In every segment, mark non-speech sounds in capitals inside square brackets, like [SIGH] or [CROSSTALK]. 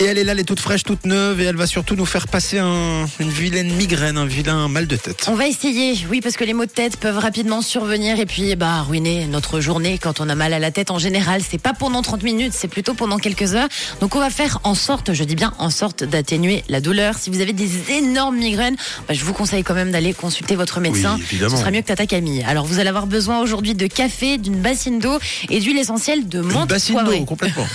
Et elle est là, elle est toute fraîche, toute neuve, et elle va surtout nous faire passer un- une vilaine migraine, un vilain mal de tête. On va essayer, oui, parce que les maux de tête peuvent rapidement survenir et puis bah ruiner notre journée quand on a mal à la tête en général. C'est pas pendant 30 minutes, c'est plutôt pendant quelques heures. Donc on va faire en sorte, je dis bien en sorte d'atténuer la douleur. Si vous avez des énormes migraines, bah, je vous conseille quand même d'aller consulter votre médecin. Oui, évidemment. Ce sera mieux que Tata Camille. Alors vous allez avoir besoin aujourd'hui de café, d'une bassine d'eau et d'huile essentielle de Une menthe bassine poivrée. d'eau, complètement.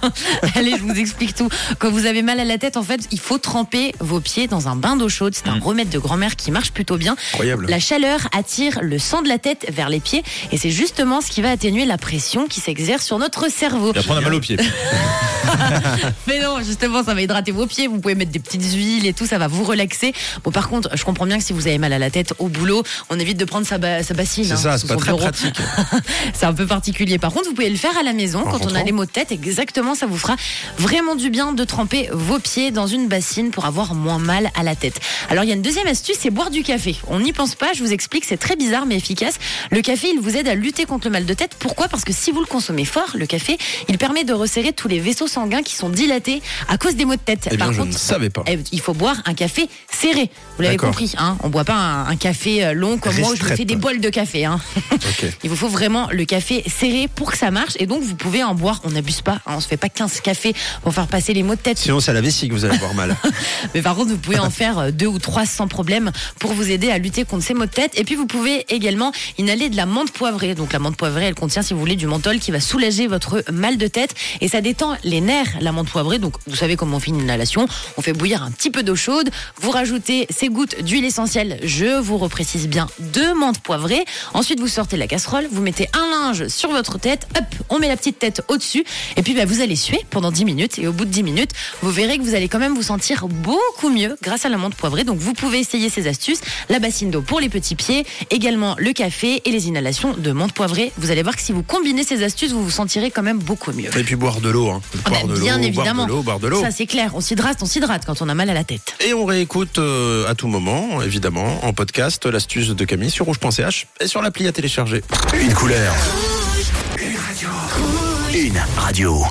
[LAUGHS] Allez, je vous explique tout. Quand vous avez mal à la tête, en fait, il faut tremper vos pieds dans un bain d'eau chaude. C'est un remède de grand-mère qui marche plutôt bien. Incroyable. La chaleur attire le sang de la tête vers les pieds et c'est justement ce qui va atténuer la pression qui s'exerce sur notre cerveau. Et après, on a mal aux pieds. [LAUGHS] Mais non, justement, ça va hydrater vos pieds. Vous pouvez mettre des petites huiles et tout, ça va vous relaxer. Bon, par contre, je comprends bien que si vous avez mal à la tête au boulot, on évite de prendre sa, ba- sa bassine. C'est hein, ça, c'est pas très bureau. pratique. [LAUGHS] C'est un peu particulier. Par contre, vous pouvez le faire à la maison quand on a les maux de tête. Exactement, ça vous fera vraiment du bien de tremper vos pieds dans une bassine pour avoir moins mal à la tête. Alors, il y a une deuxième astuce, c'est boire du café. On n'y pense pas, je vous explique, c'est très bizarre mais efficace. Le café, il vous aide à lutter contre le mal de tête. Pourquoi? Parce que si vous le consommez fort, le café, il permet de resserrer tous les vaisseaux sanguins qui sont dilatés à cause des maux de tête. Eh bien, Par je contre, ne savais pas. eh, il faut boire un café serré. Vous l'avez compris, hein On boit pas un, un café euh, long comme moi où je me fais Restrette. des bols de café. Hein [LAUGHS] [LAUGHS] il vous faut vraiment le café serré pour que ça marche. Et donc, vous pouvez en boire. On n'abuse pas. hein, on se fait pas 15 cafés pour faire passer les maux de tête. Sinon, c'est à la vessie que vous allez avoir mal. [LAUGHS] Mais par contre, vous pouvez en faire euh, deux ou trois sans problème pour vous aider à lutter contre ces maux de tête. Et puis, vous pouvez également inhaler de la menthe poivrée. Donc, la menthe poivrée, elle contient, si vous voulez, du menthol qui va soulager votre mal de tête. Et ça détend les nerfs, la menthe poivrée. Donc, vous savez comment on fait une inhalation. On fait bouillir un petit peu d'eau chaude. Vous rajoutez ces gouttes d'huile essentielle. Je vous reprécise bien de menthe poivrée. Ensuite, vous sortez la casserole. Vous mettez un linge sur votre tête. Hop, on met la petite tête au-dessus. Et puis, bah, vous allez suer pendant 10 minutes. Et au bout de 10 minutes, vous verrez que vous allez quand même vous sentir beaucoup mieux grâce à la menthe poivrée. Donc, vous pouvez essayer ces astuces. La bassine d'eau pour les petits pieds, également le café et les inhalations de menthe poivrée. Vous allez voir que si vous combinez ces astuces, vous vous sentirez quand même beaucoup mieux. Et puis boire de l'eau. Hein. Ah Boire de bien l'eau, évidemment. Boire de l'eau, boire de l'eau. Ça, c'est clair. On s'hydrate, on s'hydrate quand on a mal à la tête. Et on réécoute euh, à tout moment, évidemment, en podcast, l'astuce de Camille sur rouge.ch et sur l'appli à télécharger. Une couleur. Une radio. Une radio.